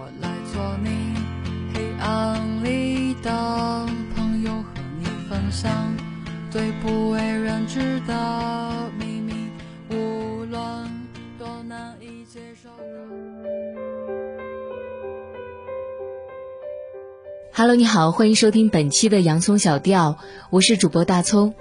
我来做你黑暗里的朋友，和你分享最不为人知的秘密，无论多难以接受的。Hello，你好，欢迎收听本期的洋葱小调，我是主播大葱。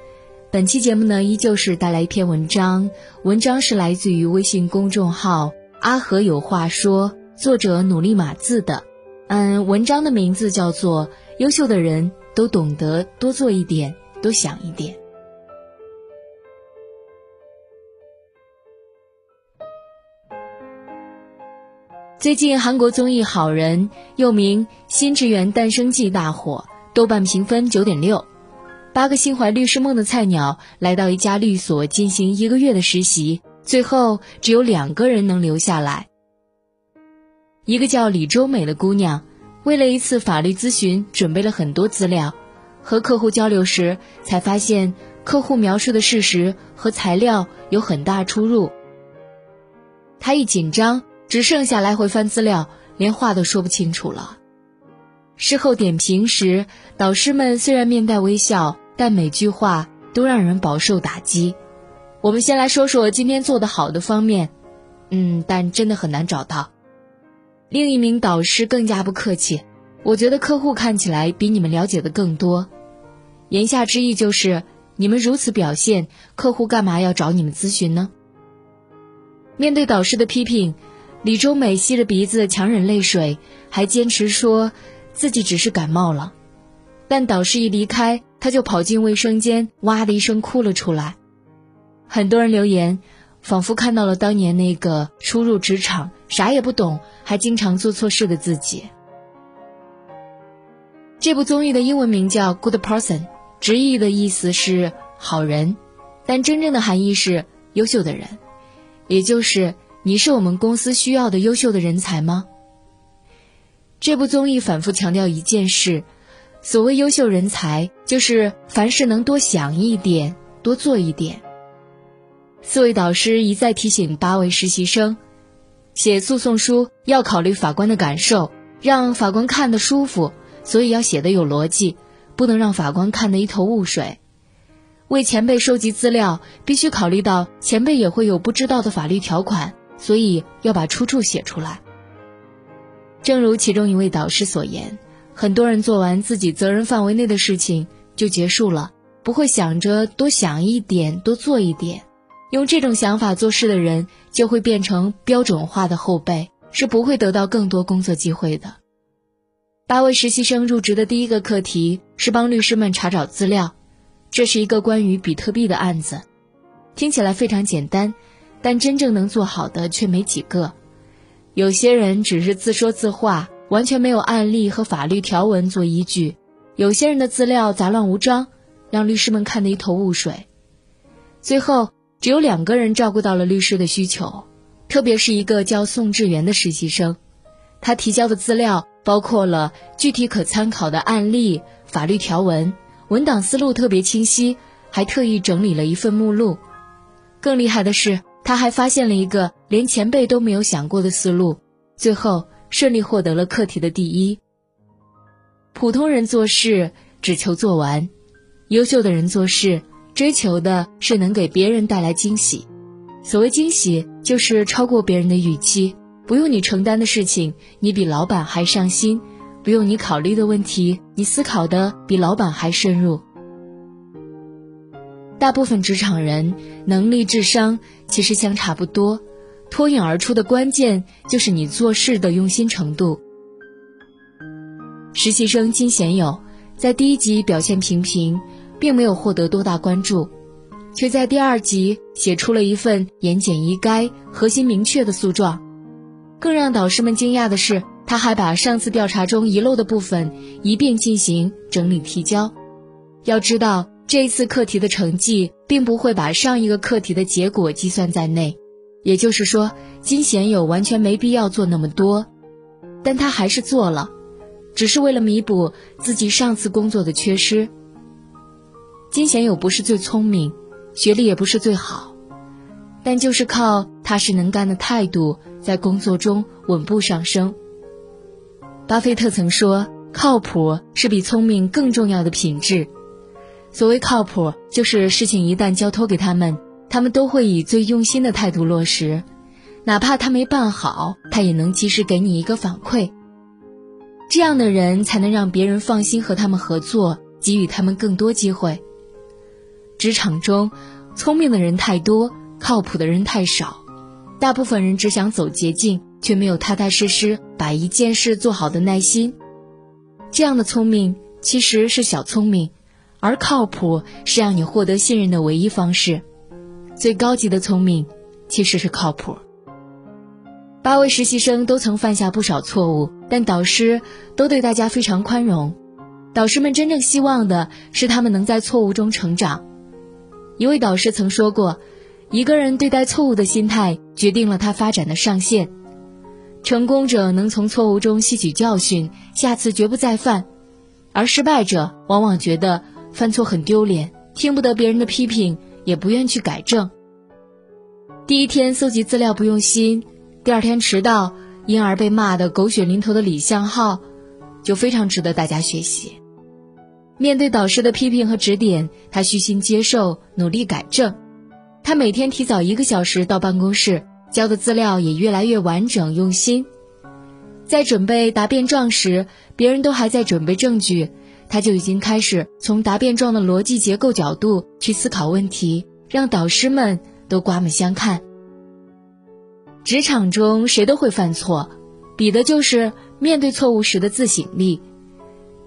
本期节目呢，依旧是带来一篇文章，文章是来自于微信公众号“阿和有话说”，作者努力码字的。嗯，文章的名字叫做《优秀的人都懂得多做一点，多想一点》。最近韩国综艺《好人》又名《新职员诞生记》大火，豆瓣评分九点六。八个心怀律师梦的菜鸟来到一家律所进行一个月的实习，最后只有两个人能留下来。一个叫李周美的姑娘，为了一次法律咨询准备了很多资料，和客户交流时才发现客户描述的事实和材料有很大出入。她一紧张。只剩下来回翻资料，连话都说不清楚了。事后点评时，导师们虽然面带微笑，但每句话都让人饱受打击。我们先来说说今天做的好的方面，嗯，但真的很难找到。另一名导师更加不客气，我觉得客户看起来比你们了解的更多。言下之意就是，你们如此表现，客户干嘛要找你们咨询呢？面对导师的批评。李周美吸着鼻子强忍泪水，还坚持说自己只是感冒了。但导师一离开，她就跑进卫生间，哇的一声哭了出来。很多人留言，仿佛看到了当年那个初入职场、啥也不懂，还经常做错事的自己。这部综艺的英文名叫《Good Person》，直译的意思是好人，但真正的含义是优秀的人，也就是。你是我们公司需要的优秀的人才吗？这部综艺反复强调一件事：所谓优秀人才，就是凡事能多想一点，多做一点。四位导师一再提醒八位实习生，写诉讼书要考虑法官的感受，让法官看得舒服，所以要写得有逻辑，不能让法官看得一头雾水。为前辈收集资料，必须考虑到前辈也会有不知道的法律条款。所以要把出处写出来。正如其中一位导师所言，很多人做完自己责任范围内的事情就结束了，不会想着多想一点、多做一点。用这种想法做事的人，就会变成标准化的后辈，是不会得到更多工作机会的。八位实习生入职的第一个课题是帮律师们查找资料，这是一个关于比特币的案子，听起来非常简单。但真正能做好的却没几个，有些人只是自说自话，完全没有案例和法律条文做依据；有些人的资料杂乱无章，让律师们看得一头雾水。最后，只有两个人照顾到了律师的需求，特别是一个叫宋志源的实习生，他提交的资料包括了具体可参考的案例、法律条文，文档思路特别清晰，还特意整理了一份目录。更厉害的是。他还发现了一个连前辈都没有想过的思路，最后顺利获得了课题的第一。普通人做事只求做完，优秀的人做事追求的是能给别人带来惊喜。所谓惊喜，就是超过别人的预期，不用你承担的事情，你比老板还上心；不用你考虑的问题，你思考的比老板还深入。大部分职场人能力、智商其实相差不多，脱颖而出的关键就是你做事的用心程度。实习生金贤友在第一集表现平平，并没有获得多大关注，却在第二集写出了一份言简意赅、核心明确的诉状。更让导师们惊讶的是，他还把上次调查中遗漏的部分一并进行整理提交。要知道。这一次课题的成绩并不会把上一个课题的结果计算在内，也就是说，金贤友完全没必要做那么多，但他还是做了，只是为了弥补自己上次工作的缺失。金贤友不是最聪明，学历也不是最好，但就是靠踏实能干的态度，在工作中稳步上升。巴菲特曾说：“靠谱是比聪明更重要的品质。”所谓靠谱，就是事情一旦交托给他们，他们都会以最用心的态度落实，哪怕他没办好，他也能及时给你一个反馈。这样的人才能让别人放心和他们合作，给予他们更多机会。职场中，聪明的人太多，靠谱的人太少，大部分人只想走捷径，却没有踏踏实实把一件事做好的耐心。这样的聪明其实是小聪明。而靠谱是让你获得信任的唯一方式。最高级的聪明，其实是靠谱。八位实习生都曾犯下不少错误，但导师都对大家非常宽容。导师们真正希望的是他们能在错误中成长。一位导师曾说过：“一个人对待错误的心态，决定了他发展的上限。成功者能从错误中吸取教训，下次绝不再犯；而失败者往往觉得。”犯错很丢脸，听不得别人的批评，也不愿去改正。第一天搜集资料不用心，第二天迟到，因而被骂得狗血淋头的李向浩，就非常值得大家学习。面对导师的批评和指点，他虚心接受，努力改正。他每天提早一个小时到办公室，交的资料也越来越完整用心。在准备答辩状时，别人都还在准备证据。他就已经开始从答辩状的逻辑结构角度去思考问题，让导师们都刮目相看。职场中谁都会犯错，比的就是面对错误时的自省力。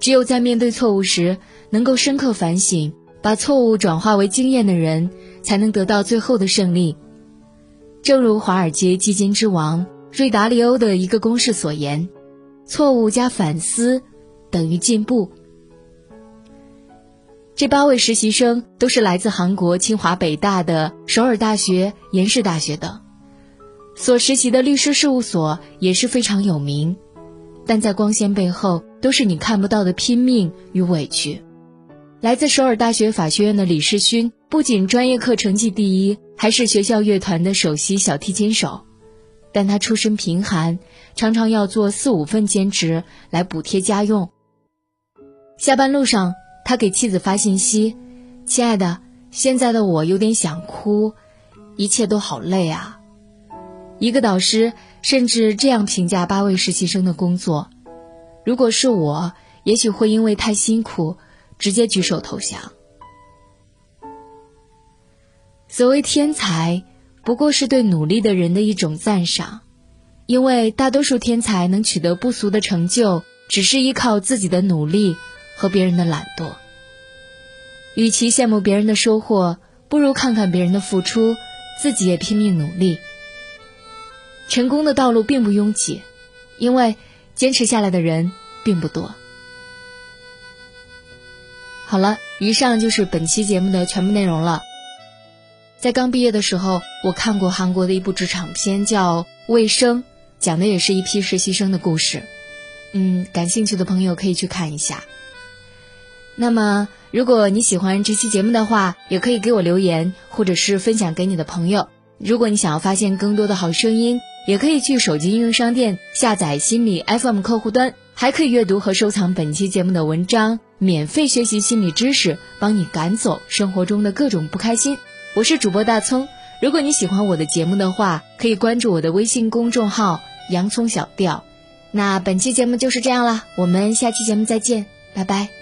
只有在面对错误时能够深刻反省，把错误转化为经验的人，才能得到最后的胜利。正如华尔街基金之王瑞达利欧的一个公式所言：错误加反思等于进步。这八位实习生都是来自韩国清华、北大的、首尔大学、延世大学等，所实习的律师事务所也是非常有名，但在光鲜背后都是你看不到的拼命与委屈。来自首尔大学法学院的李世勋，不仅专业课成绩第一，还是学校乐团的首席小提琴手，但他出身贫寒，常常要做四五份兼职来补贴家用。下班路上。他给妻子发信息：“亲爱的，现在的我有点想哭，一切都好累啊。”一个导师甚至这样评价八位实习生的工作：“如果是我，也许会因为太辛苦，直接举手投降。”所谓天才，不过是对努力的人的一种赞赏，因为大多数天才能取得不俗的成就，只是依靠自己的努力。和别人的懒惰，与其羡慕别人的收获，不如看看别人的付出，自己也拼命努力。成功的道路并不拥挤，因为坚持下来的人并不多。好了，以上就是本期节目的全部内容了。在刚毕业的时候，我看过韩国的一部职场片，叫《卫生》，讲的也是一批实习生的故事。嗯，感兴趣的朋友可以去看一下。那么，如果你喜欢这期节目的话，也可以给我留言，或者是分享给你的朋友。如果你想要发现更多的好声音，也可以去手机应用商店下载心理 FM 客户端，还可以阅读和收藏本期节目的文章，免费学习心理知识，帮你赶走生活中的各种不开心。我是主播大葱，如果你喜欢我的节目的话，可以关注我的微信公众号“洋葱小调”。那本期节目就是这样啦，我们下期节目再见，拜拜。